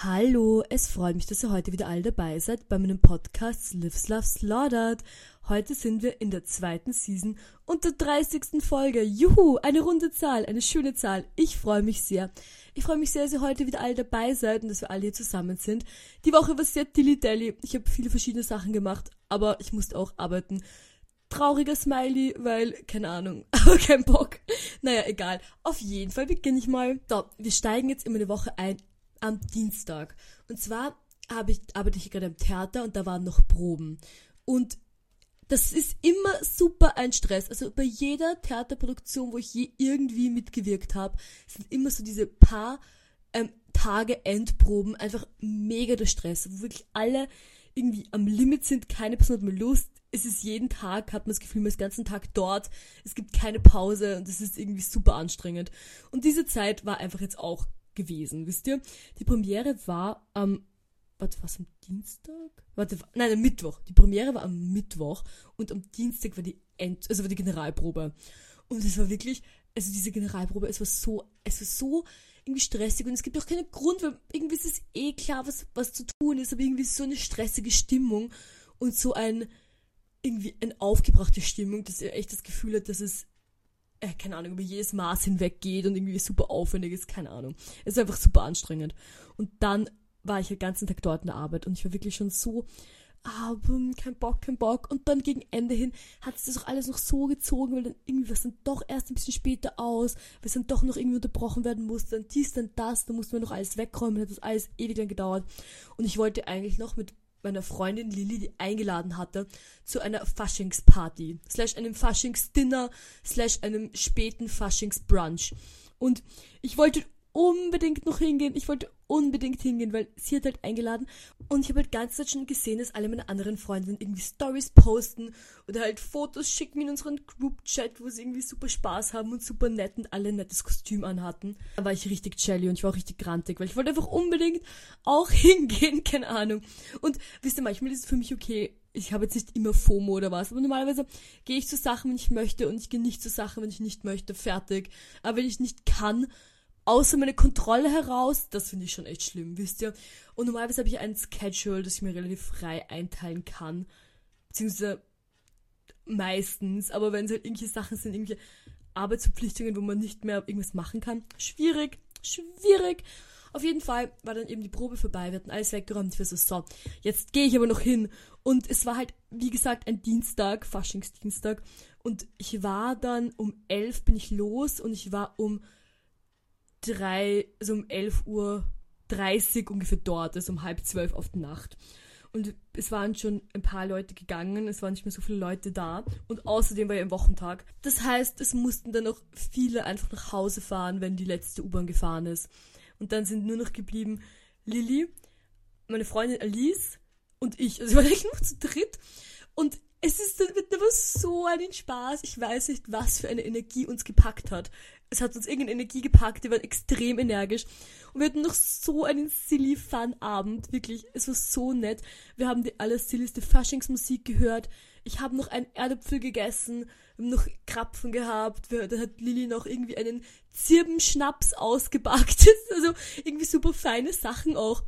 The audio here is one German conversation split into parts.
Hallo, es freut mich, dass ihr heute wieder alle dabei seid bei meinem Podcast Lives Love Slaughtered. Heute sind wir in der zweiten Season und der 30. Folge. Juhu, eine runde Zahl, eine schöne Zahl. Ich freue mich sehr. Ich freue mich sehr, dass ihr heute wieder alle dabei seid und dass wir alle hier zusammen sind. Die Woche war sehr dilly-dally. Ich habe viele verschiedene Sachen gemacht, aber ich musste auch arbeiten. Trauriger Smiley, weil, keine Ahnung, aber kein Bock. Naja, egal. Auf jeden Fall beginne ich mal. So, wir steigen jetzt immer eine Woche ein am Dienstag. Und zwar habe ich, arbeite ich gerade im Theater und da waren noch Proben. Und das ist immer super ein Stress. Also bei jeder Theaterproduktion, wo ich je irgendwie mitgewirkt habe, sind immer so diese paar ähm, Tage Endproben einfach mega der Stress, wo wirklich alle irgendwie am Limit sind, keine Person hat mehr Lust. Es ist jeden Tag, hat man das Gefühl, man ist den ganzen Tag dort. Es gibt keine Pause und es ist irgendwie super anstrengend. Und diese Zeit war einfach jetzt auch gewesen, wisst ihr? Die Premiere war am, warte, was am Dienstag? Warte, nein, am Mittwoch. Die Premiere war am Mittwoch und am Dienstag war die End, also war die Generalprobe. Und es war wirklich, also diese Generalprobe, es war so, es war so irgendwie stressig und es gibt auch keinen Grund, weil irgendwie ist es eh klar, was, was zu tun ist, aber irgendwie ist so eine stressige Stimmung und so ein, irgendwie eine aufgebrachte Stimmung, dass ihr echt das Gefühl hat, dass es äh, keine Ahnung, über jedes Maß hinweg geht und irgendwie super aufwendig ist, keine Ahnung. Es ist einfach super anstrengend. Und dann war ich den ganzen Tag dort in der Arbeit und ich war wirklich schon so, ah, kein Bock, kein Bock. Und dann gegen Ende hin hat es das auch alles noch so gezogen, weil dann irgendwie was dann doch erst ein bisschen später aus, weil es dann doch noch irgendwie unterbrochen werden musste, dann dies, dann das, dann musste man noch alles wegräumen, hat das alles ewig lang gedauert. Und ich wollte eigentlich noch mit meiner Freundin Lilly die eingeladen hatte zu einer Faschingsparty, slash einem Faschingsdinner, slash einem späten Faschingsbrunch. Und ich wollte unbedingt noch hingehen. Ich wollte unbedingt hingehen, weil sie hat halt eingeladen. Und ich habe halt ganz Zeit schon gesehen, dass alle meine anderen Freundinnen irgendwie Stories posten oder halt Fotos schicken in unseren Group-Chat, wo sie irgendwie super Spaß haben und super nett und alle ein nettes Kostüm anhatten. Da war ich richtig jelly und ich war auch richtig grantig, weil ich wollte einfach unbedingt auch hingehen, keine Ahnung. Und wisst ihr, manchmal ist es für mich okay, ich habe jetzt nicht immer FOMO oder was, aber normalerweise gehe ich zu Sachen, wenn ich möchte und ich gehe nicht zu Sachen, wenn ich nicht möchte, fertig. Aber wenn ich nicht kann, außer meine Kontrolle heraus, das finde ich schon echt schlimm, wisst ihr. Und normalerweise habe ich ein Schedule, das ich mir relativ frei einteilen kann. Beziehungsweise meistens, aber wenn es halt irgendwelche Sachen sind, irgendwelche Arbeitsverpflichtungen, wo man nicht mehr irgendwas machen kann, schwierig, schwierig. Auf jeden Fall war dann eben die Probe vorbei, wir hatten alles weggeräumt. Ich war so, so, jetzt gehe ich aber noch hin. Und es war halt, wie gesagt, ein Dienstag, Faschingsdienstag. Und ich war dann um elf bin ich los und ich war um drei, also um 11 Uhr 30 ungefähr dort, also um halb zwölf auf die Nacht. Und es waren schon ein paar Leute gegangen, es waren nicht mehr so viele Leute da. Und außerdem war ja ein Wochentag. Das heißt, es mussten dann noch viele einfach nach Hause fahren, wenn die letzte U-Bahn gefahren ist. Und dann sind nur noch geblieben Lilly, meine Freundin Alice und ich. Also wir waren eigentlich nur zu dritt. Und es ist, wird aber so einen Spaß. Ich weiß nicht, was für eine Energie uns gepackt hat es hat uns irgendeine Energie gepackt, die waren extrem energisch. Und wir hatten noch so einen silly fun Abend, wirklich, es war so nett. Wir haben die allersilligste Faschingsmusik gehört. Ich habe noch einen Erdäpfel gegessen, wir haben noch Krapfen gehabt. Wir, da hat Lilly noch irgendwie einen Zirbenschnaps ausgebackt. also irgendwie super feine Sachen auch.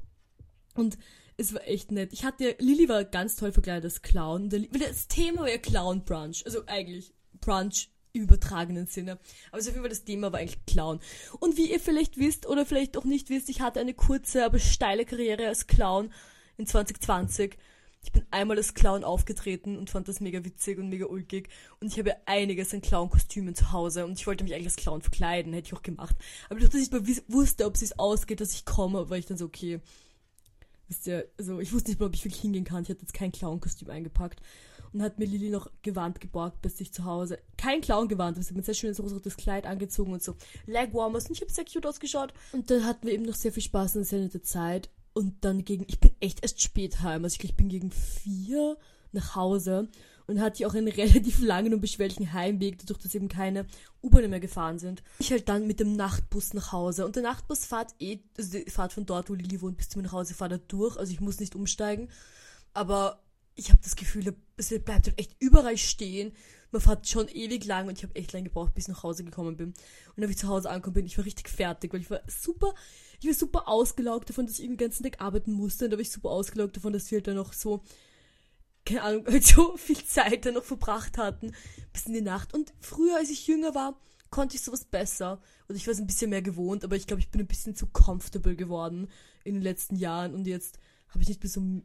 Und es war echt nett. Ich hatte, Lilly war ganz toll verkleidet als Clown. das Thema war ja Clown Brunch. Also eigentlich Brunch im übertragenen Sinne. Aber auf jeden Fall das Thema war eigentlich Clown. Und wie ihr vielleicht wisst oder vielleicht auch nicht wisst, ich hatte eine kurze, aber steile Karriere als Clown in 2020. Ich bin einmal als Clown aufgetreten und fand das mega witzig und mega ulkig. Und ich habe einiges an Clown-Kostümen zu Hause und ich wollte mich eigentlich als Clown verkleiden, hätte ich auch gemacht. Aber durch dass ich mal wusste, ob es ausgeht, dass ich komme, war ich dann so, okay. Wisst ihr, also ich wusste nicht mal, ob ich wirklich hingehen kann. Ich hatte jetzt kein Clown-Kostüm eingepackt und hat mir Lilly noch Gewand geborgt, bis ich zu Hause. Kein Clown-Gewand, sie hat mir sehr schönes rosates Kleid angezogen und so Legwarmers und ich habe sehr cute ausgeschaut. Und dann hatten wir eben noch sehr viel Spaß und sehr nette Zeit. Und dann gegen, ich bin echt erst spät heim, also ich bin gegen vier nach Hause und hatte auch einen relativ langen und beschwerlichen Heimweg, dadurch, dass eben keine U-Bahnen mehr gefahren sind. Ich halt dann mit dem Nachtbus nach Hause und der Nachtbus fahrt eh, also die fahrt von dort, wo Lilly wohnt, bis zu mir nach Hause, fahrt er durch, also ich muss nicht umsteigen. Aber ich habe das Gefühl, es bleibt halt echt überall stehen. Man fährt schon ewig lang und ich habe echt lange gebraucht, bis ich nach Hause gekommen bin. Und als ich zu Hause angekommen bin, ich war richtig fertig, weil ich war super, ich war super ausgelaugt davon, dass ich den ganzen Tag arbeiten musste. Und da war ich super ausgelaugt davon, dass wir halt dann noch so, keine Ahnung, halt so viel Zeit dann noch verbracht hatten, bis in die Nacht. Und früher, als ich jünger war, konnte ich sowas besser. Und ich war es ein bisschen mehr gewohnt, aber ich glaube, ich bin ein bisschen zu comfortable geworden in den letzten Jahren. Und jetzt habe ich nicht mehr so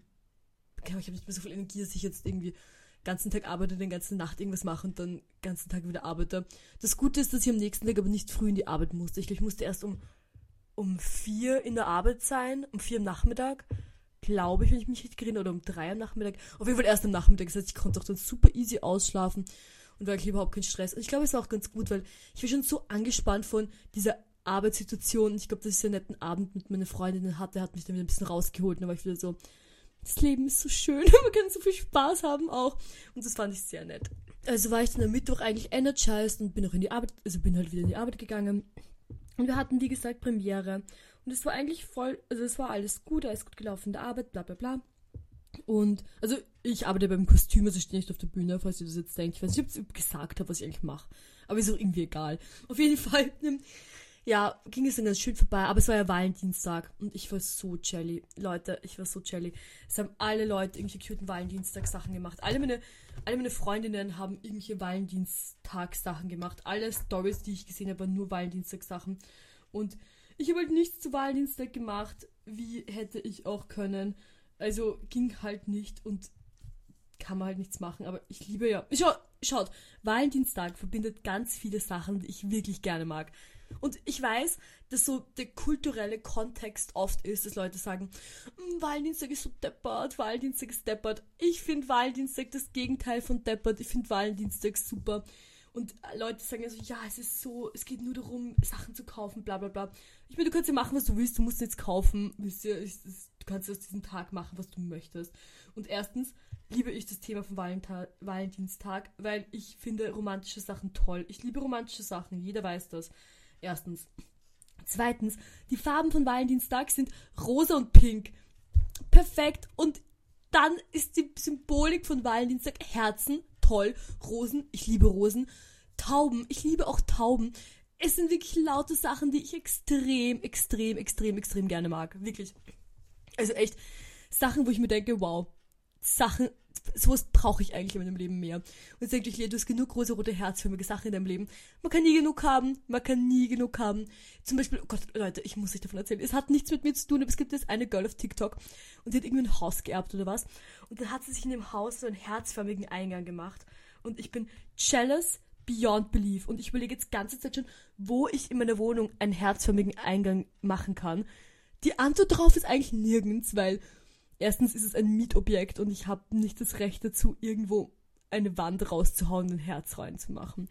ich habe nicht mehr so viel Energie, dass ich jetzt irgendwie den ganzen Tag arbeite, den ganzen Nacht irgendwas mache und dann den ganzen Tag wieder arbeite. Das Gute ist, dass ich am nächsten Tag aber nicht früh in die Arbeit musste. Ich glaube, ich musste erst um, um vier in der Arbeit sein, um vier am Nachmittag. Glaube ich, wenn ich mich richtig erinnere, oder um drei am Nachmittag. Auf jeden Fall erst am Nachmittag. Das heißt, ich konnte auch dann super easy ausschlafen und eigentlich überhaupt kein Stress. Und ich glaube, es war auch ganz gut, weil ich war schon so angespannt von dieser Arbeitssituation. Ich glaube, dass ich einen netten Abend mit meinen Freundinnen hatte, hat mich dann wieder ein bisschen rausgeholt. Und dann war ich wieder so, das Leben ist so schön, man kann so viel Spaß haben auch. Und das fand ich sehr nett. Also war ich dann am Mittwoch eigentlich energized und bin auch in die Arbeit, also bin halt wieder in die Arbeit gegangen. Und wir hatten, wie gesagt, Premiere. Und es war eigentlich voll, also es war alles gut, alles gut gelaufen der Arbeit, bla bla bla. Und, also ich arbeite beim Kostüm, also ich stehe nicht auf der Bühne, falls ihr das jetzt denkt. Ich weiß nicht, ob ich gesagt habe, was ich eigentlich mache. Aber ist auch irgendwie egal. Auf jeden Fall ja, ging es dann ganz schön vorbei, aber es war ja Valentinstag und ich war so jelly. Leute, ich war so jelly. Es haben alle Leute irgendwelche cuten Valentinstag-Sachen gemacht. Alle meine, alle meine Freundinnen haben irgendwelche Valentinstag-Sachen gemacht. Alle Stories, die ich gesehen habe, waren nur Valentinstag-Sachen. Und ich habe halt nichts zu Valentinstag gemacht, wie hätte ich auch können. Also ging halt nicht und kann man halt nichts machen, aber ich liebe ja. Schau, schaut, Valentinstag verbindet ganz viele Sachen, die ich wirklich gerne mag. Und ich weiß, dass so der kulturelle Kontext oft ist, dass Leute sagen, hm, Wahldienstag ist so deppert, Wahldienstag ist deppert. Ich finde Wahldienstag das Gegenteil von deppert. Ich finde Wahldienstag super. Und Leute sagen also, ja, es ist so, es geht nur darum, Sachen zu kaufen, bla bla bla. Ich meine, du kannst ja machen, was du willst, du musst jetzt kaufen, wisst ihr, du kannst aus diesem Tag machen, was du möchtest. Und erstens liebe ich das Thema von Valentinstag, weil ich finde romantische Sachen toll. Ich liebe romantische Sachen, jeder weiß das. Erstens. Zweitens, die Farben von Valentinstag sind rosa und pink. Perfekt. Und dann ist die Symbolik von Valentinstag Herzen, toll. Rosen, ich liebe Rosen. Tauben, ich liebe auch Tauben. Es sind wirklich laute Sachen, die ich extrem, extrem, extrem, extrem gerne mag. Wirklich. Also echt Sachen, wo ich mir denke, wow, Sachen, sowas brauche ich eigentlich in meinem Leben mehr. Und sage ich, du hast genug große rote herzförmige Sachen in deinem Leben. Man kann nie genug haben, man kann nie genug haben. Zum Beispiel, oh Gott, Leute, ich muss euch davon erzählen. Es hat nichts mit mir zu tun, aber es gibt jetzt eine Girl auf TikTok und die hat irgendwie ein Haus geerbt oder was. Und dann hat sie sich in dem Haus so einen herzförmigen Eingang gemacht. Und ich bin jealous beyond belief. Und ich überlege jetzt ganze Zeit schon, wo ich in meiner Wohnung einen herzförmigen Eingang machen kann. Die Antwort darauf ist eigentlich nirgends, weil erstens ist es ein Mietobjekt und ich habe nicht das Recht dazu, irgendwo eine Wand rauszuhauen und ein Herz reinzumachen.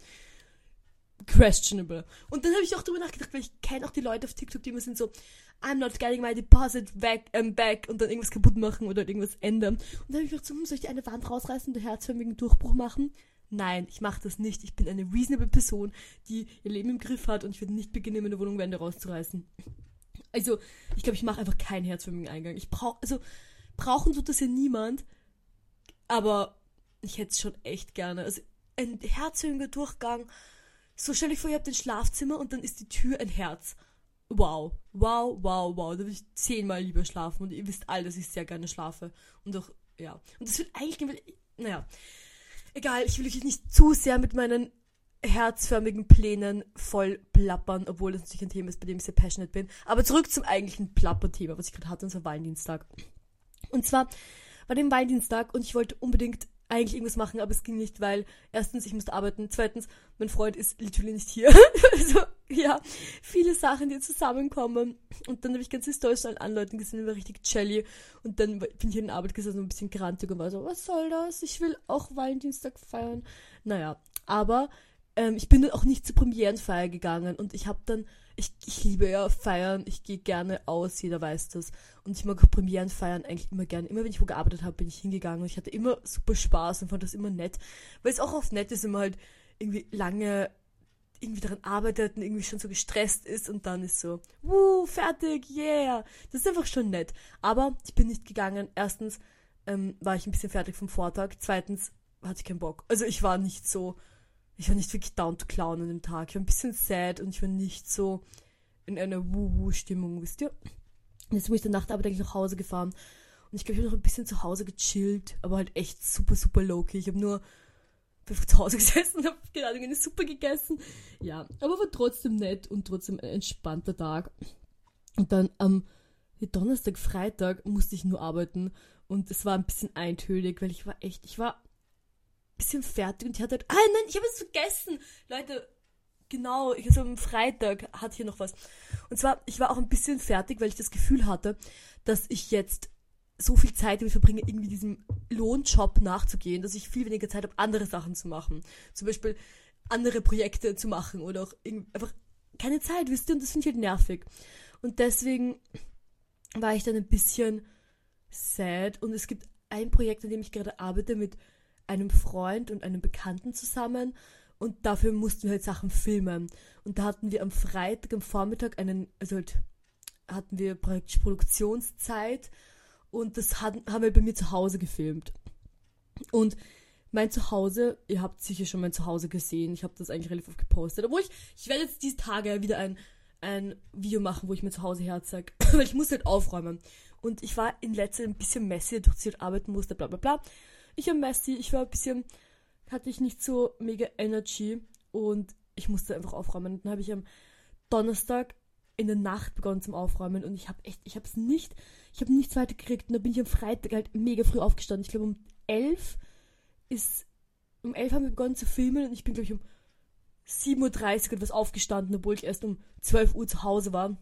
Questionable. Und dann habe ich auch darüber nachgedacht, weil ich kenne auch die Leute auf TikTok, die immer sind so, I'm not getting my deposit back, um, back und dann irgendwas kaputt machen oder irgendwas ändern. Und dann habe ich gedacht, so, hm, soll ich die eine Wand rausreißen und einen herzförmigen Durchbruch machen? Nein, ich mache das nicht. Ich bin eine reasonable Person, die ihr Leben im Griff hat und ich werde nicht beginnen, meine Wohnung Wände rauszureißen. Also, ich glaube, ich mache einfach keinen herzförmigen Eingang. Ich brauche, also, Brauchen tut das ja niemand. Aber ich hätte es schon echt gerne. Also ein herzhöhender Durchgang. So stelle ich vor, ihr habt ein Schlafzimmer und dann ist die Tür ein Herz. Wow, wow, wow, wow. Da würde ich zehnmal lieber schlafen. Und ihr wisst alle, dass ich sehr gerne schlafe. Und auch, ja. Und das wird eigentlich, naja. Egal, ich will euch nicht zu sehr mit meinen herzförmigen Plänen voll plappern, obwohl das natürlich ein Thema ist, bei dem ich sehr passionate bin. Aber zurück zum eigentlichen Plapper-Thema, was ich gerade hatte, zwar Valentinstag. Und zwar war dem Valentinstag und ich wollte unbedingt eigentlich irgendwas machen, aber es ging nicht, weil erstens, ich musste arbeiten, zweitens, mein Freund ist literally nicht hier. also, ja, viele Sachen, die zusammenkommen. Und dann habe ich ganz historisch an Leuten gesehen, war richtig jelly. Und dann bin ich in Arbeit gesessen und ein bisschen grantig und war so, was soll das? Ich will auch Valentinstag feiern. Naja, aber ähm, ich bin dann auch nicht zur Premierenfeier gegangen und ich habe dann, ich, ich liebe ja feiern, ich gehe gerne aus, jeder weiß das. Und ich mag auch Premierenfeiern eigentlich immer gerne. Immer wenn ich wo gearbeitet habe, bin ich hingegangen und ich hatte immer super Spaß und fand das immer nett. Weil es auch oft nett ist, wenn man halt irgendwie lange irgendwie daran arbeitet und irgendwie schon so gestresst ist und dann ist so, wuh, fertig, yeah. Das ist einfach schon nett. Aber ich bin nicht gegangen. Erstens, ähm, war ich ein bisschen fertig vom Vortag. Zweitens hatte ich keinen Bock. Also ich war nicht so, ich war nicht wirklich down to clown an dem Tag. Ich war ein bisschen sad und ich war nicht so in einer Wuhu-Stimmung, wisst ihr? Und jetzt bin ich der Nachtarbeit eigentlich nach Hause gefahren. Und ich glaube, ich habe noch ein bisschen zu Hause gechillt, aber halt echt super, super low-key. Ich habe nur zu Hause gesessen und habe gerade eine Suppe gegessen. Ja, aber war trotzdem nett und trotzdem ein entspannter Tag. Und dann am Donnerstag, Freitag musste ich nur arbeiten und es war ein bisschen eintönig, weil ich war echt, ich war bisschen fertig und ich hatte halt, ah nein, ich habe es vergessen. Leute, genau, ich, also am Freitag hatte hier noch was. Und zwar, ich war auch ein bisschen fertig, weil ich das Gefühl hatte, dass ich jetzt so viel Zeit damit verbringe, irgendwie diesem Lohnjob nachzugehen, dass ich viel weniger Zeit habe, andere Sachen zu machen. Zum Beispiel andere Projekte zu machen oder auch einfach keine Zeit, wisst ihr, und das finde ich halt nervig. Und deswegen war ich dann ein bisschen sad und es gibt ein Projekt, an dem ich gerade arbeite mit einem Freund und einem Bekannten zusammen und dafür mussten wir halt Sachen filmen. Und da hatten wir am Freitag, am Vormittag einen, also halt hatten wir praktisch Produktionszeit und das hatten, haben wir bei mir zu Hause gefilmt. Und mein Zuhause, ihr habt sicher schon mein Zuhause gesehen, ich habe das eigentlich relativ oft gepostet, obwohl ich, ich werde jetzt diese Tage wieder ein, ein Video machen, wo ich mir zu Hause herzeige, weil ich muss halt aufräumen. Und ich war in letzter Zeit ein bisschen messy, durch sie halt arbeiten musste, bla bla bla. Ich war messy, ich war ein bisschen, hatte ich nicht so mega Energy und ich musste einfach aufräumen. Und dann habe ich am Donnerstag in der Nacht begonnen zum Aufräumen und ich habe echt, ich habe es nicht, ich habe nichts weiter gekriegt und dann bin ich am Freitag halt mega früh aufgestanden. Ich glaube um elf ist, um elf haben wir begonnen zu filmen und ich bin glaube ich um 7.30 Uhr etwas aufgestanden, obwohl ich erst um 12 Uhr zu Hause war.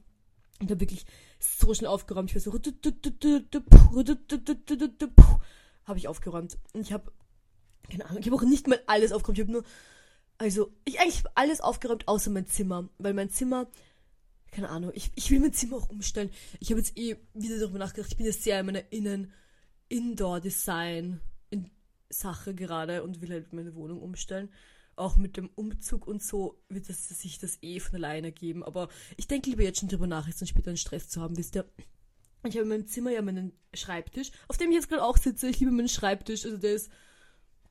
Und habe wirklich so schnell aufgeräumt. Ich war so habe ich aufgeräumt. Und ich habe keine Ahnung, ich habe auch nicht mal alles aufgeräumt. Ich habe nur also ich eigentlich habe alles aufgeräumt außer mein Zimmer, weil mein Zimmer keine Ahnung, ich, ich will mein Zimmer auch umstellen. Ich habe jetzt eh wieder darüber nachgedacht. Ich bin jetzt sehr in meiner Innen Indoor Design Sache gerade und will halt meine Wohnung umstellen. Auch mit dem Umzug und so wird das, sich das eh von alleine geben. Aber ich denke lieber jetzt schon drüber nach, jetzt dann später einen Stress zu haben, wisst ihr. Ich habe in meinem Zimmer ja meinen Schreibtisch, auf dem ich jetzt gerade auch sitze. Ich liebe meinen Schreibtisch, also der ist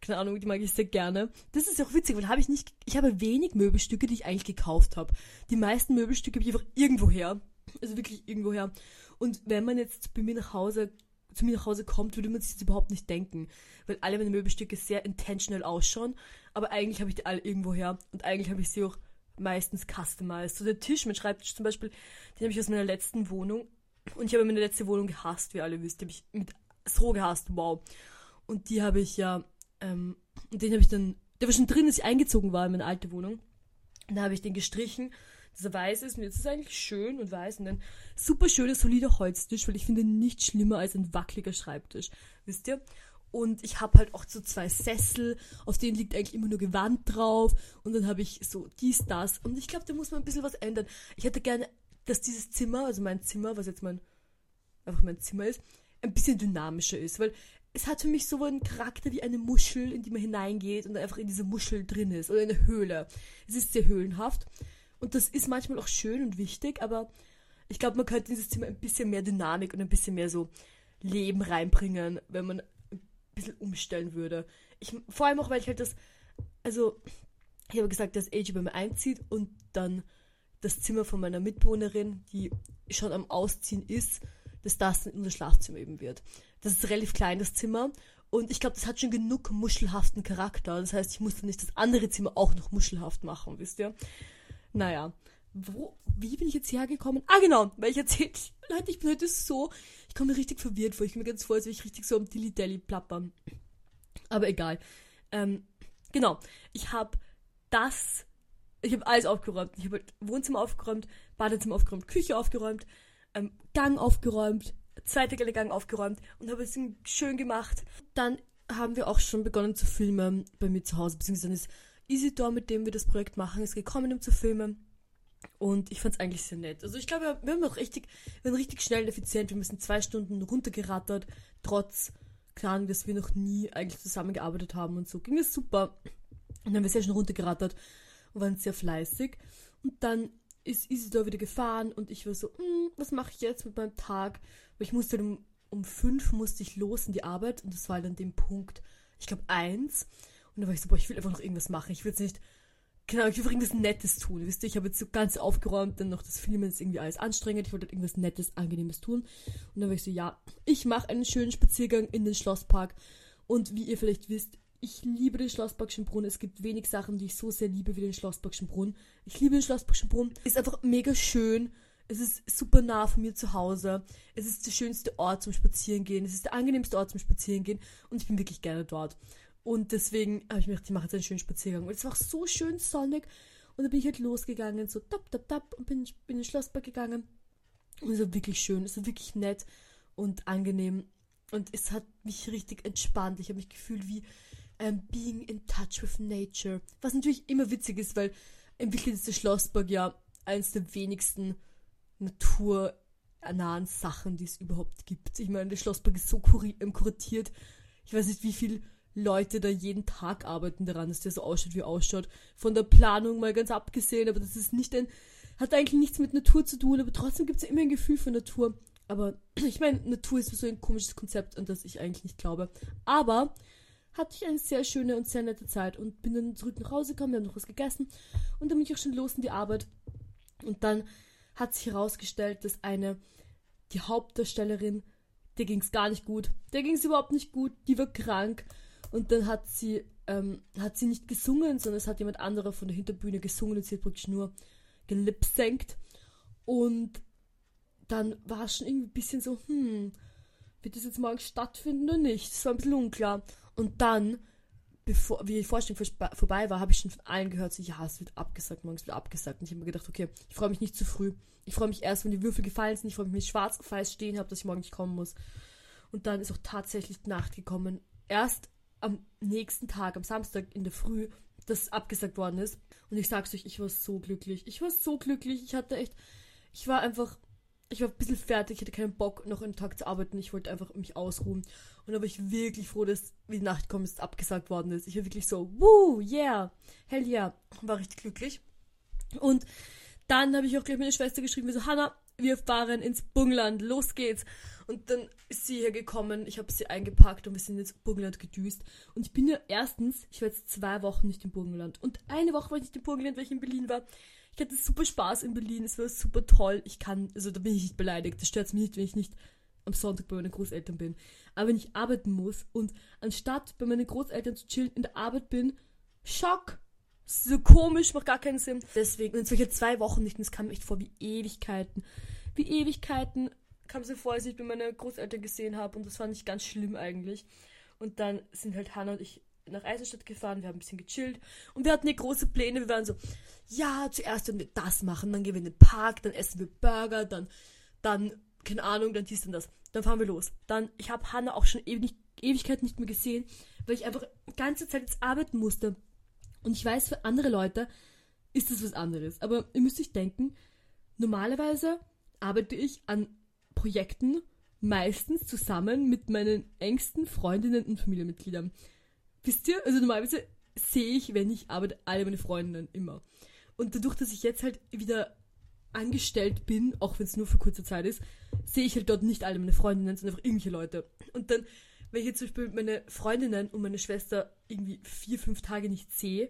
keine Ahnung, die mag ich sehr gerne. Das ist auch witzig, weil habe ich nicht, ich habe wenig Möbelstücke, die ich eigentlich gekauft habe. Die meisten Möbelstücke habe ich einfach irgendwo her. Also wirklich irgendwo her. Und wenn man jetzt bei mir nach Hause, zu mir nach Hause kommt, würde man sich das überhaupt nicht denken. Weil alle meine Möbelstücke sehr intentional ausschauen. Aber eigentlich habe ich die alle irgendwo her. Und eigentlich habe ich sie auch meistens customized. So der Tisch, mein Schreibtisch zum Beispiel, den habe ich aus meiner letzten Wohnung. Und ich habe meine letzte Wohnung gehasst, wie ihr alle wisst. Die habe ich mit so gehasst, wow. Und die habe ich ja ähm, und den habe ich dann, der war schon drin, als ich eingezogen war in meine alte Wohnung. Und da habe ich den gestrichen, dass er weiß ist. Und jetzt ist er eigentlich schön und weiß. Und ein super schöner, solider Holztisch, weil ich finde nichts schlimmer als ein wackeliger Schreibtisch. Wisst ihr? Und ich habe halt auch so zwei Sessel, auf denen liegt eigentlich immer nur Gewand drauf. Und dann habe ich so dies, das. Und ich glaube, da muss man ein bisschen was ändern. Ich hätte gerne, dass dieses Zimmer, also mein Zimmer, was jetzt mein, einfach mein Zimmer ist, ein bisschen dynamischer ist. Weil es hat für mich so einen Charakter wie eine Muschel, in die man hineingeht und einfach in diese Muschel drin ist. Oder eine Höhle. Es ist sehr höhlenhaft. Und das ist manchmal auch schön und wichtig, aber ich glaube, man könnte in dieses Zimmer ein bisschen mehr Dynamik und ein bisschen mehr so Leben reinbringen, wenn man ein bisschen umstellen würde. Ich, vor allem auch, weil ich halt das, also, ich habe gesagt, dass AJ bei mir einzieht und dann das Zimmer von meiner Mitbewohnerin, die schon am Ausziehen ist, dass das unser Schlafzimmer eben wird. Das ist relativ klein, das Zimmer. Und ich glaube, das hat schon genug muschelhaften Charakter. Das heißt, ich musste nicht das andere Zimmer auch noch muschelhaft machen, wisst ihr? Naja. Wo, wie bin ich jetzt hergekommen? Ah, genau, weil ich erzählt, Leute, ich bin heute so, ich komme mir richtig verwirrt vor. Ich komme mir ganz vor, als wäre ich richtig so am Dilly-Dally plappern. Aber egal. Ähm, genau, ich habe das, ich habe alles aufgeräumt. Ich habe halt Wohnzimmer aufgeräumt, Badezimmer aufgeräumt, Küche aufgeräumt, ähm, Gang aufgeräumt, zweite Gang aufgeräumt und habe es schön gemacht. Dann haben wir auch schon begonnen zu filmen bei mir zu Hause, beziehungsweise ist Isidor, mit dem wir das Projekt machen, ist gekommen, um zu filmen. Und ich fand es eigentlich sehr nett. Also ich glaube, wir haben auch richtig, wir waren richtig schnell und effizient. Wir müssen zwei Stunden runtergerattert, trotz, klar, dass wir noch nie eigentlich zusammengearbeitet haben und so. Ging es super. Und dann haben wir sehr schnell runtergerattert waren sehr fleißig. Und dann ist Isidor wieder gefahren und ich war so, hm, was mache ich jetzt mit meinem Tag? Weil ich musste um um fünf musste ich los in die Arbeit und das war halt an dem Punkt, ich glaube eins. Und dann war ich so, boah, ich will einfach noch irgendwas machen. Ich will jetzt nicht, genau, ich will irgendwas Nettes tun. Wisst ihr, ich habe jetzt so ganz aufgeräumt, dann noch das Filmen ist irgendwie alles anstrengend. Ich wollte halt irgendwas Nettes, Angenehmes tun. Und dann war ich so, ja, ich mache einen schönen Spaziergang in den Schlosspark. Und wie ihr vielleicht wisst, ich liebe den Schlossparkschen Brunnen. Es gibt wenig Sachen, die ich so sehr liebe wie den Schlossparkschen Brunnen. Ich liebe den Schlossparkschen Brunnen. Ist einfach mega schön. Es ist super nah von mir zu Hause. Es ist der schönste Ort zum Spazierengehen. Es ist der angenehmste Ort zum Spazierengehen. Und ich bin wirklich gerne dort. Und deswegen habe ich mir gedacht, ich mache jetzt einen schönen Spaziergang. Und es war so schön sonnig. Und dann bin ich halt losgegangen, so tap, tap, tap, und bin, bin in den Schlosspark gegangen. Und es war wirklich schön. Es war wirklich nett und angenehm. Und es hat mich richtig entspannt. Ich habe mich gefühlt wie um, being in touch with nature. Was natürlich immer witzig ist, weil in Wirklichkeit ist der Schlossberg ja eines der wenigsten naturnahen Sachen, die es überhaupt gibt. Ich meine, der Schlossberg ist so kuratiert. Ich weiß nicht, wie viele Leute da jeden Tag arbeiten daran, dass der so ausschaut, wie er ausschaut. Von der Planung mal ganz abgesehen, aber das ist nicht ein, hat eigentlich nichts mit Natur zu tun, aber trotzdem gibt es ja immer ein Gefühl für Natur. Aber ich meine, Natur ist so ein komisches Konzept, an das ich eigentlich nicht glaube. Aber hatte ich eine sehr schöne und sehr nette Zeit und bin dann zurück nach Hause gekommen, wir haben noch was gegessen und dann bin ich auch schon los in die Arbeit. Und dann hat sich herausgestellt, dass eine, die Hauptdarstellerin, der ging es gar nicht gut. Der ging es überhaupt nicht gut, die war krank. Und dann hat sie, ähm, hat sie nicht gesungen, sondern es hat jemand anderer von der Hinterbühne gesungen und sie hat praktisch nur gelipsenkt. Und dann war es schon irgendwie ein bisschen so, hm, wird das jetzt morgen stattfinden oder nicht? Das war ein bisschen unklar. Und dann, bevor, wie die Vorstellung vorbei war, habe ich schon von allen gehört, so, ja, es wird abgesagt, morgen es wird abgesagt. Und ich habe mir gedacht, okay, ich freue mich nicht zu früh. Ich freue mich erst, wenn die Würfel gefallen sind. Ich freue mich, wenn ich schwarz weiß stehen habe, dass ich morgen nicht kommen muss. Und dann ist auch tatsächlich die Nacht gekommen. Erst am nächsten Tag, am Samstag in der Früh, dass abgesagt worden ist. Und ich sag's euch, ich war so glücklich. Ich war so glücklich. Ich hatte echt, ich war einfach ich war ein bisschen fertig, ich hatte keinen Bock, noch einen Tag zu arbeiten. Ich wollte einfach mich ausruhen. Und da war ich wirklich froh, dass, wie die Nacht kommt, es abgesagt worden ist. Ich war wirklich so, woo, yeah, hell yeah. War richtig glücklich. Und dann habe ich auch gleich meine Schwester geschrieben, wie so, Hannah, wir fahren ins Burgenland, los geht's. Und dann ist sie hier gekommen, ich habe sie eingepackt und wir sind ins Burgenland gedüst. Und ich bin ja erstens, ich war jetzt zwei Wochen nicht im Burgenland. Und eine Woche war ich nicht im Burgenland, weil ich in Berlin war. Ich hatte super Spaß in Berlin, es war super toll. Ich kann, also da bin ich nicht beleidigt. Das stört mich nicht, wenn ich nicht am Sonntag bei meinen Großeltern bin. Aber wenn ich arbeiten muss und anstatt bei meinen Großeltern zu chillen in der Arbeit bin, Schock! So komisch, macht gar keinen Sinn. Deswegen, und solche zwei Wochen nicht, und es kam echt vor wie Ewigkeiten. Wie Ewigkeiten kam es mir vor, als ich bei meinen Großeltern gesehen habe und das fand ich ganz schlimm eigentlich. Und dann sind halt Hannah und ich nach Eisenstadt gefahren, wir haben ein bisschen gechillt und wir hatten hier große Pläne. Wir waren so, ja, zuerst werden wir das machen, dann gehen wir in den Park, dann essen wir Burger, dann, dann, keine Ahnung, dann dies und das. Dann fahren wir los. Dann, ich habe Hanna auch schon ewig, Ewigkeit nicht mehr gesehen, weil ich einfach die ganze Zeit jetzt arbeiten musste. Und ich weiß, für andere Leute ist das was anderes. Aber ihr müsst euch denken, normalerweise arbeite ich an Projekten meistens zusammen mit meinen engsten Freundinnen und Familienmitgliedern. Wisst ihr? Also normalerweise sehe ich, wenn ich arbeite, alle meine Freundinnen immer. Und dadurch, dass ich jetzt halt wieder angestellt bin, auch wenn es nur für kurze Zeit ist, sehe ich halt dort nicht alle meine Freundinnen, sondern einfach irgendwelche Leute. Und dann, wenn ich jetzt zum Beispiel meine Freundinnen und meine Schwester irgendwie vier, fünf Tage nicht sehe,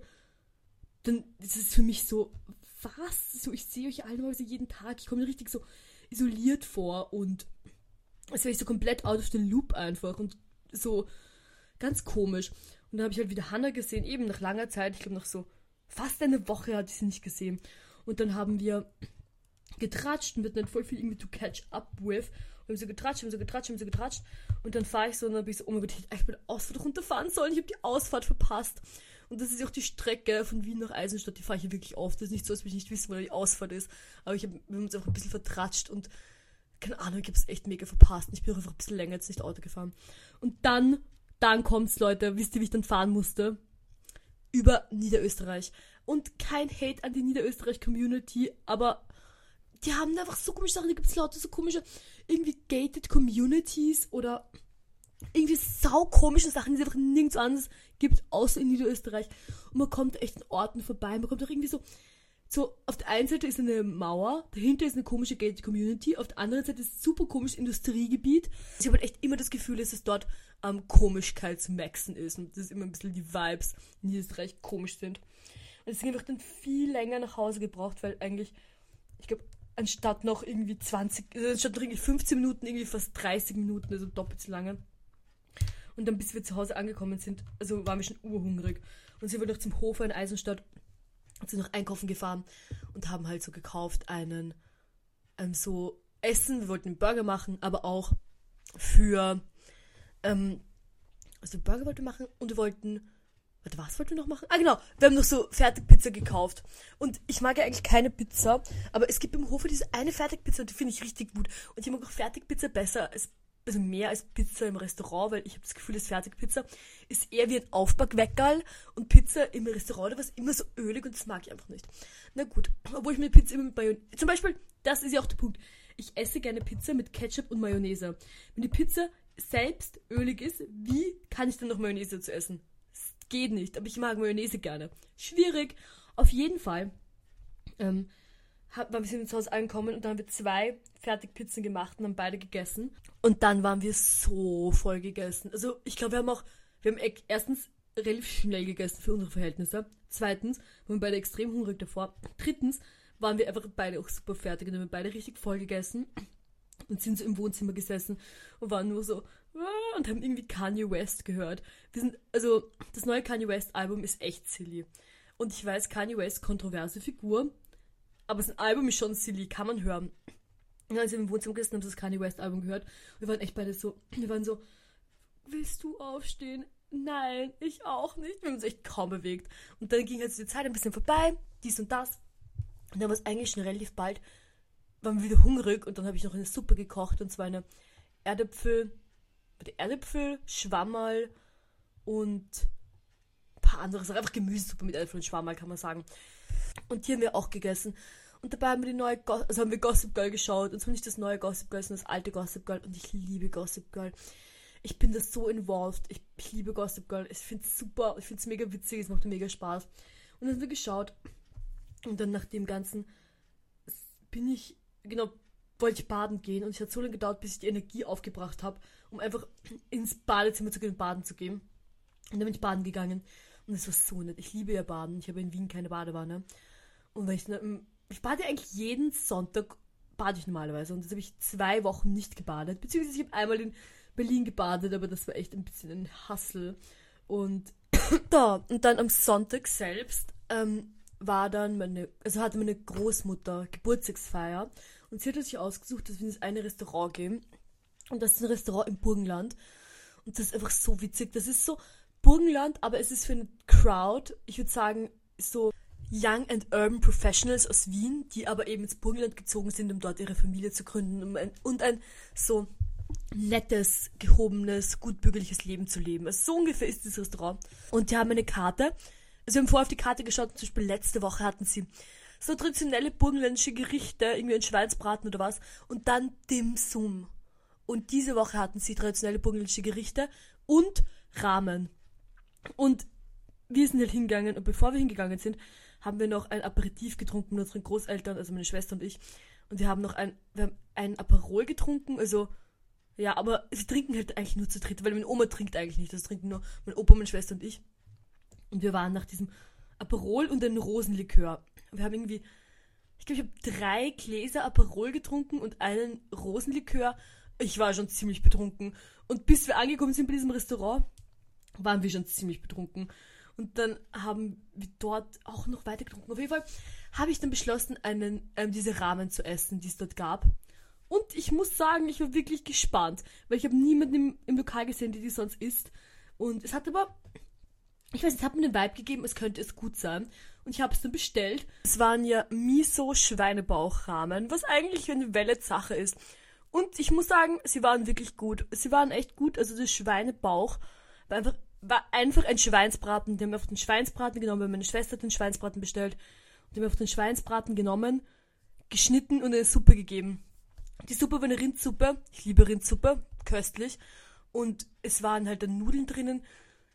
dann ist es für mich so, was? So, ich sehe euch alle mal so jeden Tag. Ich komme mir richtig so isoliert vor und als wäre ich so komplett out of the loop einfach und so ganz komisch. Und dann habe ich halt wieder Hannah gesehen, eben nach langer Zeit, ich glaube nach so fast eine Woche hatte ich sie nicht gesehen. Und dann haben wir getratscht und wir hatten voll viel irgendwie to catch up with. Wir haben so getratscht, haben so getratscht, haben so getratscht. Und dann fahre ich so und dann bin ich so, oh mein Gott, ich echt Ausfahrt runterfahren sollen. Ich habe die Ausfahrt verpasst. Und das ist auch die Strecke von Wien nach Eisenstadt, die fahre ich ja wirklich oft. Das ist nicht so, als würde ich nicht wissen, wo die Ausfahrt ist. Aber ich hab, wir haben uns auch ein bisschen vertratscht und keine Ahnung, ich habe es echt mega verpasst. Ich bin auch einfach ein bisschen länger jetzt nicht Auto gefahren. Und dann, dann kommt's, Leute. Wisst ihr, wie ich dann fahren musste? über Niederösterreich. Und kein Hate an die Niederösterreich-Community, aber die haben einfach so komische Sachen. Da gibt es lauter so komische, irgendwie gated Communities oder irgendwie saukomische Sachen, die es einfach nirgends anders gibt, außer in Niederösterreich. Und man kommt echt in Orten vorbei. Man kommt auch irgendwie so so, auf der einen Seite ist eine Mauer, dahinter ist eine komische Gated Community, auf der anderen Seite ist ein super komisches Industriegebiet. Ich habe halt echt immer das Gefühl, dass es dort ähm, Komischkeitsmaxen ist und das ist immer ein bisschen die Vibes in Niederösterreich komisch sind. Und deswegen habe ich dann viel länger nach Hause gebraucht, weil eigentlich, ich glaube, anstatt noch irgendwie 20, also anstatt noch irgendwie 15 Minuten, irgendwie fast 30 Minuten, also doppelt so lange. Und dann, bis wir zu Hause angekommen sind, also waren wir schon urhungrig. Und sind wir noch zum Hofer in Eisenstadt sind noch einkaufen gefahren und haben halt so gekauft einen, ähm, so Essen. Wir wollten einen Burger machen, aber auch für, ähm, also Burger wollten wir machen und wir wollten Warte, was wollten wir noch machen? Ah, genau. Wir haben noch so Fertigpizza gekauft. Und ich mag ja eigentlich keine Pizza, aber es gibt im Hofe diese eine Fertigpizza, die finde ich richtig gut. Und ich mag auch Fertigpizza besser als, also mehr als Pizza im Restaurant, weil ich habe das Gefühl, dass Fertigpizza ist eher wie ein Aufbackweckerl und Pizza im Restaurant, war es immer so ölig und das mag ich einfach nicht. Na gut, obwohl ich mir Pizza immer mit Mayonnaise, zum Beispiel, das ist ja auch der Punkt. Ich esse gerne Pizza mit Ketchup und Mayonnaise. Wenn die Pizza selbst ölig ist, wie kann ich dann noch Mayonnaise zu essen? Geht nicht, aber ich mag Mayonnaise gerne. Schwierig. Auf jeden Fall ähm, haben wir sind ins Haus angekommen und dann haben wir zwei Fertigpizzen gemacht und haben beide gegessen. Und dann waren wir so voll gegessen. Also ich glaube, wir haben auch, wir haben erstens relativ schnell gegessen für unsere Verhältnisse. Zweitens waren wir beide extrem hungrig davor. Drittens waren wir einfach beide auch super fertig und haben beide richtig voll gegessen und sind so im Wohnzimmer gesessen und waren nur so, und haben irgendwie Kanye West gehört. Wir sind, also, das neue Kanye West Album ist echt silly. Und ich weiß, Kanye West, kontroverse Figur, aber sein Album ist schon silly, kann man hören. Und als wir im Wohnzimmer gesessen haben, das Kanye West Album gehört, wir waren echt beide so, wir waren so, willst du aufstehen? Nein, ich auch nicht. Wir haben uns echt kaum bewegt. Und dann ging halt die Zeit ein bisschen vorbei, dies und das. Und dann war es eigentlich schon relativ bald, waren wir wieder hungrig und dann habe ich noch eine Suppe gekocht und zwar eine Erdäpfel Erdäpfel, Schwammerl und ein paar andere Sachen. Einfach Gemüsesuppe mit Erdäpfel und Schwammerl, kann man sagen. Und die haben wir auch gegessen. Und dabei haben wir die neue, Go also haben wir Gossip Girl geschaut. Und zwar nicht das neue Gossip Girl, sondern das alte Gossip Girl. Und ich liebe Gossip Girl. Ich bin da so involved. Ich, liebe Gossip Girl. Ich finde es super. Ich finde es mega witzig. Es macht mir mega Spaß. Und dann haben wir geschaut. Und dann nach dem Ganzen bin ich, genau, wollte ich baden gehen. Und es hat so lange gedauert, bis ich die Energie aufgebracht habe um einfach ins Badezimmer zu gehen und baden zu gehen. Und dann bin ich baden gegangen. Und es war so nett. Ich liebe ja Baden. Ich habe in Wien keine Badewanne. Und wenn ich, ich bade eigentlich jeden Sonntag, bade ich normalerweise. Und jetzt habe ich zwei Wochen nicht gebadet. Beziehungsweise ich habe einmal in Berlin gebadet, aber das war echt ein bisschen ein Hassel. Und da, und dann am Sonntag selbst ähm, war dann meine, also hatte meine Großmutter Geburtstagsfeier. Und sie hat sich ausgesucht, dass wir in das eine Restaurant gehen. Und das ist ein Restaurant im Burgenland. Und das ist einfach so witzig. Das ist so Burgenland, aber es ist für eine Crowd, ich würde sagen, so Young and Urban Professionals aus Wien, die aber eben ins Burgenland gezogen sind, um dort ihre Familie zu gründen um ein, und ein so nettes, gehobenes, gutbürgerliches Leben zu leben. Also so ungefähr ist dieses Restaurant. Und die haben eine Karte. Also wir haben vorher auf die Karte geschaut, zum Beispiel letzte Woche hatten sie so traditionelle burgenländische Gerichte, irgendwie ein Schweinsbraten oder was, und dann Dim Sum. Und diese Woche hatten sie traditionelle burgenländische Gerichte und Ramen. Und wir sind halt hingegangen und bevor wir hingegangen sind, haben wir noch ein Aperitif getrunken mit unseren Großeltern, also meine Schwester und ich. Und wir haben noch ein, wir haben ein Aperol getrunken, also ja, aber sie trinken halt eigentlich nur zu dritt, weil meine Oma trinkt eigentlich nicht, das trinken nur mein Opa, meine Schwester und ich. Und wir waren nach diesem Aperol und einem Rosenlikör. Wir haben irgendwie, ich glaube, ich habe drei Gläser Aperol getrunken und einen Rosenlikör ich war schon ziemlich betrunken. Und bis wir angekommen sind bei diesem Restaurant, waren wir schon ziemlich betrunken. Und dann haben wir dort auch noch weiter getrunken. Auf jeden Fall habe ich dann beschlossen, einen, ähm, diese Ramen zu essen, die es dort gab. Und ich muss sagen, ich war wirklich gespannt, weil ich habe niemanden im, im Lokal gesehen, der die sonst isst. Und es hat aber, ich weiß, es hat mir den Vibe gegeben, es könnte es gut sein. Und ich habe es dann bestellt. Es waren ja Miso-Schweinebauchramen, was eigentlich eine Welle-Sache ist. Und ich muss sagen, sie waren wirklich gut. Sie waren echt gut. Also der Schweinebauch war einfach, war einfach ein Schweinsbraten. Die haben auf den Schweinsbraten genommen, weil meine Schwester hat den Schweinsbraten bestellt. Und die haben auf den Schweinsbraten genommen, geschnitten und eine Suppe gegeben. Die Suppe war eine Rindsuppe. Ich liebe Rindsuppe. Köstlich. Und es waren halt dann Nudeln drinnen.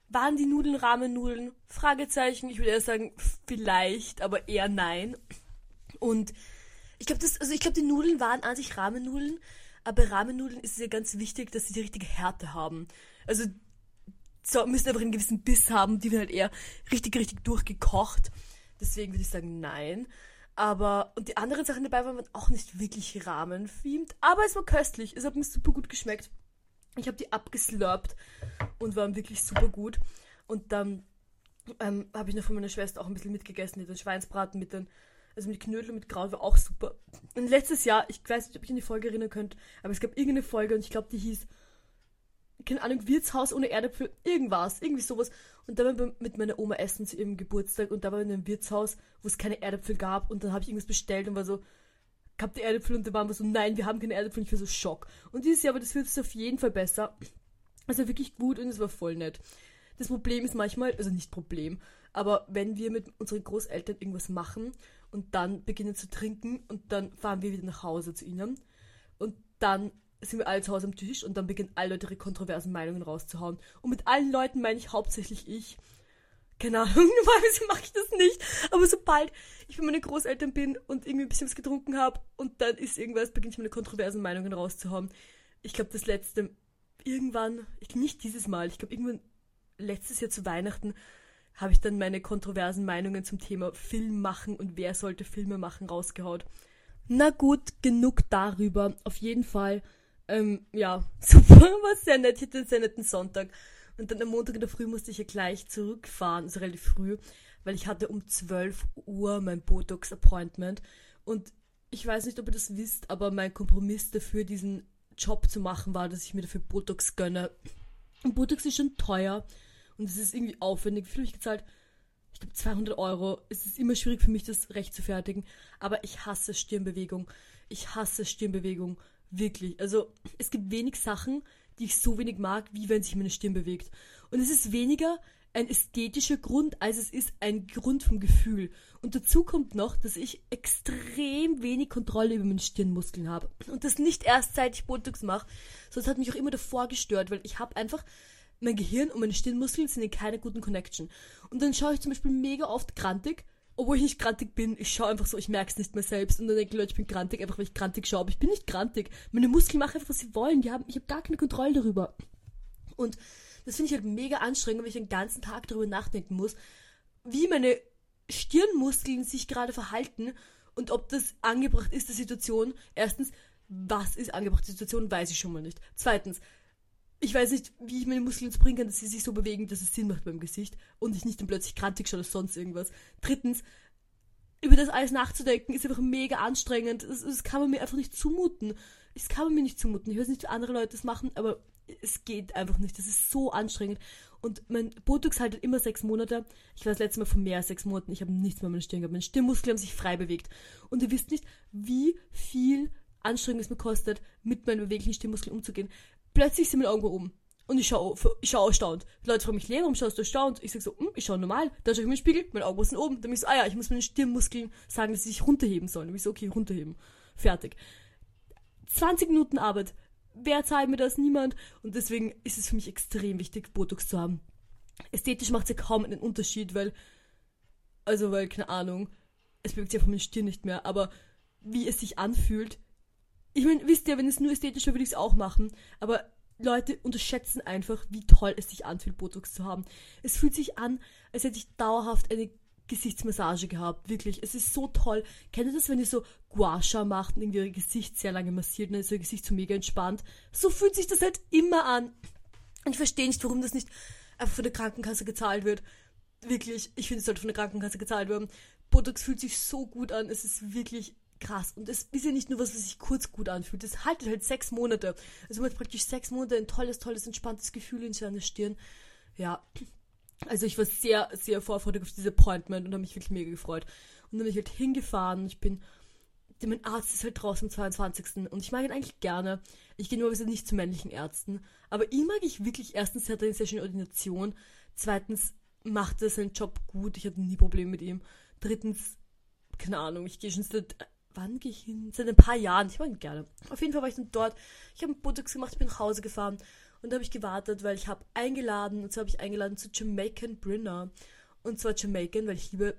Waren die Nudeln Rahmennudeln? Fragezeichen. Ich würde eher sagen, vielleicht, aber eher nein. Und ich glaube, also ich die Nudeln waren an sich Rahmennudeln, aber bei Rahmennudeln ist es ja ganz wichtig, dass sie die richtige Härte haben. Also so, müssen einfach einen gewissen Biss haben, die werden halt eher richtig, richtig durchgekocht. Deswegen würde ich sagen, nein. Aber, und die anderen Sachen dabei waren auch nicht wirklich rahmenthemed, aber es war köstlich. Es hat mir super gut geschmeckt. Ich habe die abgeslurpt und waren wirklich super gut. Und dann ähm, habe ich noch von meiner Schwester auch ein bisschen mitgegessen, den Schweinsbraten mit den, also mit Knödel und mit Kraut war auch super. Und letztes Jahr, ich weiß nicht, ob ich an die Folge erinnern könnt, aber es gab irgendeine Folge und ich glaube, die hieß, keine Ahnung, Wirtshaus ohne Erdäpfel, irgendwas, irgendwie sowas. Und da wir mit meiner Oma essen zu ihrem Geburtstag und da war in einem Wirtshaus, wo es keine Erdäpfel gab und dann habe ich irgendwas bestellt und war so, habt ihr Erdäpfel? Und da waren wir so, nein, wir haben keine Erdäpfel ich war so Schock. Und dieses Jahr, aber das wird es auf jeden Fall besser. Also wirklich gut und es war voll nett. Das Problem ist manchmal, also nicht Problem, aber wenn wir mit unseren Großeltern irgendwas machen und dann beginnen zu trinken und dann fahren wir wieder nach Hause zu ihnen und dann sind wir alle zu Hause am Tisch und dann beginnen alle Leute ihre kontroversen Meinungen rauszuhauen. Und mit allen Leuten meine ich hauptsächlich ich. Keine Ahnung, normalerweise mache ich das nicht. Aber sobald ich bei meinen Großeltern bin und irgendwie ein bisschen was getrunken habe und dann ist irgendwas, beginne ich meine kontroversen Meinungen rauszuhauen. Ich glaube, das letzte, irgendwann, ich, nicht dieses Mal, ich glaube, irgendwann letztes Jahr zu Weihnachten habe ich dann meine kontroversen Meinungen zum Thema Film machen und wer sollte Filme machen rausgehaut. Na gut, genug darüber. Auf jeden Fall, ähm, ja, super, war sehr nett. Ich hatte einen sehr netten Sonntag. Und dann am Montag in der Früh musste ich ja gleich zurückfahren, also relativ früh, weil ich hatte um 12 Uhr mein Botox-Appointment. Und ich weiß nicht, ob ihr das wisst, aber mein Kompromiss dafür, diesen Job zu machen, war, dass ich mir dafür Botox gönne. Und Botox ist schon teuer. Und es ist irgendwie aufwendig. Wie viel habe ich gezahlt? Ich glaube 200 Euro. Es ist immer schwierig für mich, das recht zu fertigen. Aber ich hasse Stirnbewegung. Ich hasse Stirnbewegung. Wirklich. Also es gibt wenig Sachen, die ich so wenig mag, wie wenn sich meine Stirn bewegt. Und es ist weniger ein ästhetischer Grund, als es ist ein Grund vom Gefühl. Und dazu kommt noch, dass ich extrem wenig Kontrolle über meine Stirnmuskeln habe. Und das nicht erst seit ich Botox mache, sonst hat mich auch immer davor gestört, weil ich habe einfach mein Gehirn und meine Stirnmuskeln sind in keiner guten Connection. Und dann schaue ich zum Beispiel mega oft grantig, obwohl ich nicht grantig bin. Ich schaue einfach so, ich merke es nicht mehr selbst. Und dann denke ich, Leute, ich bin grantig, einfach weil ich grantig schaue. Aber ich bin nicht grantig. Meine Muskeln machen einfach, was sie wollen. Die haben, ich habe gar keine Kontrolle darüber. Und das finde ich halt mega anstrengend, weil ich den ganzen Tag darüber nachdenken muss, wie meine Stirnmuskeln sich gerade verhalten und ob das angebracht ist, der Situation. Erstens, was ist angebracht, die Situation, weiß ich schon mal nicht. Zweitens, ich weiß nicht, wie ich meine Muskeln jetzt bringen kann, dass sie sich so bewegen, dass es Sinn macht beim Gesicht und ich nicht dann plötzlich krantig schaue oder sonst irgendwas. Drittens, über das alles nachzudenken ist einfach mega anstrengend. Das, das kann man mir einfach nicht zumuten. Das kann man mir nicht zumuten. Ich weiß nicht, wie andere Leute das machen, aber es geht einfach nicht. Das ist so anstrengend. Und mein Botox haltet immer sechs Monate. Ich war das letzte Mal vor mehr als sechs Monaten. Ich habe nichts mehr an meiner Stirn gehabt. Meine Stirnmuskeln haben sich frei bewegt. Und ihr wisst nicht, wie viel Anstrengung es mir kostet, mit meinen beweglichen Stirnmuskeln umzugehen plötzlich sind meine Augen oben. Und ich schaue ich schau erstaunt. Die Leute fragen mich, Lea, warum schaust du erstaunt? Ich sag so, hm, ich schaue normal. Dann schaue ich mir den Spiegel, meine Augen sind oben. Dann bin ich so, ah ja, ich muss meinen Stirnmuskeln sagen, dass sie sich runterheben sollen. Dann bin ich so, okay, runterheben. Fertig. 20 Minuten Arbeit. Wer zahlt mir das? Niemand. Und deswegen ist es für mich extrem wichtig, Botox zu haben. Ästhetisch macht es ja kaum einen Unterschied, weil, also, weil, keine Ahnung, es bewegt sich auf meinen Stirn nicht mehr, aber wie es sich anfühlt, ich meine, wisst ihr, wenn es nur ästhetisch wäre, würde ich es auch machen. Aber Leute unterschätzen einfach, wie toll es sich anfühlt, Botox zu haben. Es fühlt sich an, als hätte ich dauerhaft eine Gesichtsmassage gehabt. Wirklich. Es ist so toll. Kennt ihr das, wenn ihr so Gua Sha macht und irgendwie euer Gesicht sehr lange massiert und dann ist euer Gesicht so mega entspannt? So fühlt sich das halt immer an. Und ich verstehe nicht, warum das nicht einfach von der Krankenkasse gezahlt wird. Wirklich. Ich finde, es sollte von der Krankenkasse gezahlt werden. Botox fühlt sich so gut an. Es ist wirklich krass. Und es ist ja nicht nur was, was sich kurz gut anfühlt. Es haltet halt sechs Monate. Also man hat praktisch sechs Monate ein tolles, tolles, entspanntes Gefühl in seiner Stirn. Ja. Also ich war sehr, sehr vorfreudig auf dieses Appointment und habe mich wirklich mega gefreut. Und dann bin ich halt hingefahren. Ich bin, mein Arzt ist halt draußen am 22. Und ich mag ihn eigentlich gerne. Ich gehe nur nicht zu männlichen Ärzten. Aber ihn mag ich wirklich. Erstens hat er eine sehr schöne Ordination. Zweitens macht er seinen Job gut. Ich hatte nie Probleme mit ihm. Drittens, keine Ahnung, ich gehe schon seit wann gehe ich hin? Seit ein paar Jahren. Ich mag gerne. Auf jeden Fall war ich dann dort. Ich habe Botox gemacht, ich bin nach Hause gefahren. Und da habe ich gewartet, weil ich habe eingeladen, und zwar habe ich eingeladen zu Jamaican Brinner. Und zwar Jamaican, weil ich liebe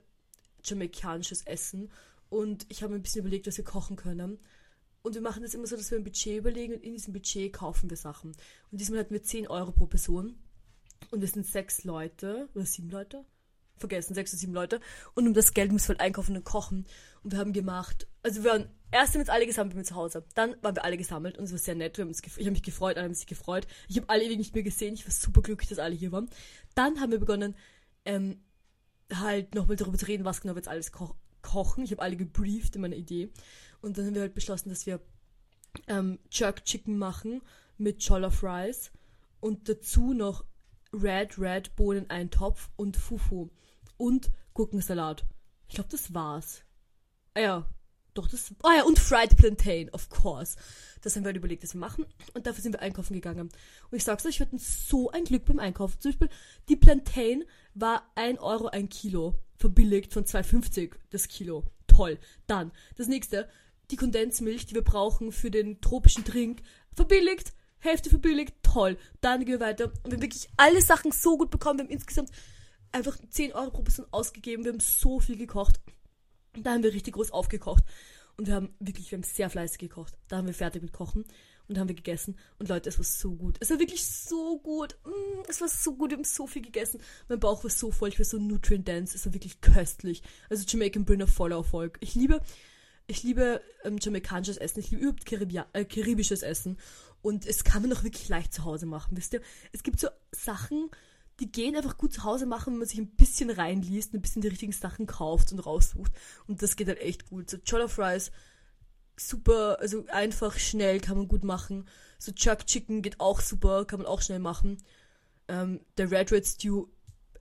jamaikanisches Essen. Und ich habe mir ein bisschen überlegt, was wir kochen können. Und wir machen das immer so, dass wir ein Budget überlegen und in diesem Budget kaufen wir Sachen. Und diesmal hatten wir 10 Euro pro Person. Und wir sind sechs Leute oder sieben Leute. Vergessen, sechs oder sieben Leute. Und um das Geld müssen wir halt einkaufen und kochen. Und wir haben gemacht, also wir waren, erst haben wir alle gesammelt mir zu Hause. Dann waren wir alle gesammelt und es war sehr nett. Ich habe mich gefreut, alle haben sich gefreut. Ich habe alle ewig nicht mehr gesehen. Ich war super glücklich, dass alle hier waren. Dann haben wir begonnen, ähm, halt nochmal darüber zu reden, was genau wir jetzt alles ko kochen. Ich habe alle gebrieft in meiner Idee. Und dann haben wir halt beschlossen, dass wir ähm, Jerk Chicken machen mit Cholla Fries und dazu noch Red Red Bohnen-Eintopf und Fufu und Gurkensalat. Ich glaube, das war's. Ah ja, doch, das. Ah ja, und Fried Plantain, of course. Das haben wir halt überlegt, dass wir machen. Und dafür sind wir einkaufen gegangen. Und ich sag's euch, wir hatten so ein Glück beim Einkaufen. Zum Beispiel, die Plantain war 1 Euro ein Kilo. Verbilligt von 2,50 das Kilo. Toll. Dann, das nächste, die Kondensmilch, die wir brauchen für den tropischen Trink. Verbilligt. Hälfte verbilligt. Toll. Dann gehen wir weiter. Und wir haben wirklich alle Sachen so gut bekommen. Wir haben insgesamt einfach 10 Euro pro Person ausgegeben. Wir haben so viel gekocht. Da haben wir richtig groß aufgekocht. Und wir haben wirklich, wir haben sehr fleißig gekocht. Da haben wir fertig mit Kochen und haben wir gegessen. Und Leute, es war so gut. Es war wirklich so gut. Mm, es war so gut. Wir haben so viel gegessen. Mein Bauch war so voll. Ich war so nutrient dense. Es war wirklich köstlich. Also Jamaican Brinner voller Erfolg. Ich liebe, ich liebe ähm, jamaikanisches Essen. Ich liebe überhaupt Karibia äh, karibisches Essen. Und es kann man auch wirklich leicht zu Hause machen. Wisst ihr? Es gibt so Sachen, die gehen einfach gut zu Hause machen, wenn man sich ein bisschen reinliest, ein bisschen die richtigen Sachen kauft und raussucht. Und das geht halt echt gut. So Cholla Fries, super, also einfach, schnell, kann man gut machen. So Chuck Chicken geht auch super, kann man auch schnell machen. Ähm, der Red Red Stew,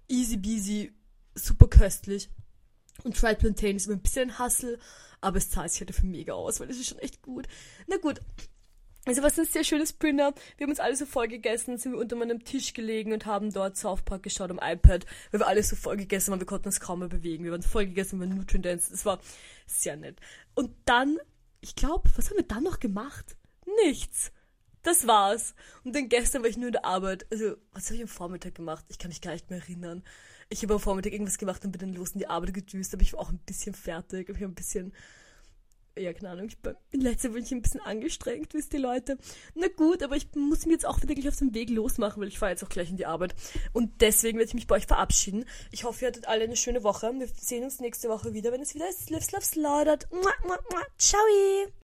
easy peasy, super köstlich. Und Fried Plantain ist immer ein bisschen ein Hassel, aber es zahlt sich halt dafür mega aus, weil es ist schon echt gut. Na gut, also was ein sehr schönes Dinner. Wir haben uns alle so voll gegessen, sind wir unter meinem Tisch gelegen und haben dort South Park geschaut am iPad, weil wir alle so voll gegessen waren, wir konnten uns kaum mehr bewegen. Wir waren voll gegessen, wir waren Nutrient Dance. Das war sehr nett. Und dann, ich glaube, was haben wir dann noch gemacht? Nichts. Das war's. Und dann gestern war ich nur in der Arbeit. Also, was habe ich am Vormittag gemacht? Ich kann mich gar nicht mehr erinnern. Ich habe am Vormittag irgendwas gemacht und bin dann los in die Arbeit gedüst, aber ich war auch ein bisschen fertig. Ich war ein bisschen ja, keine Ahnung, ich bin in letzter Zeit ein bisschen angestrengt, wisst ihr Leute. Na gut, aber ich muss mir jetzt auch wieder gleich auf den Weg losmachen, weil ich fahre jetzt auch gleich in die Arbeit. Und deswegen werde ich mich bei euch verabschieden. Ich hoffe, ihr hattet alle eine schöne Woche. Wir sehen uns nächste Woche wieder, wenn es wieder ist. Lives Love Slaughtered. Ciao!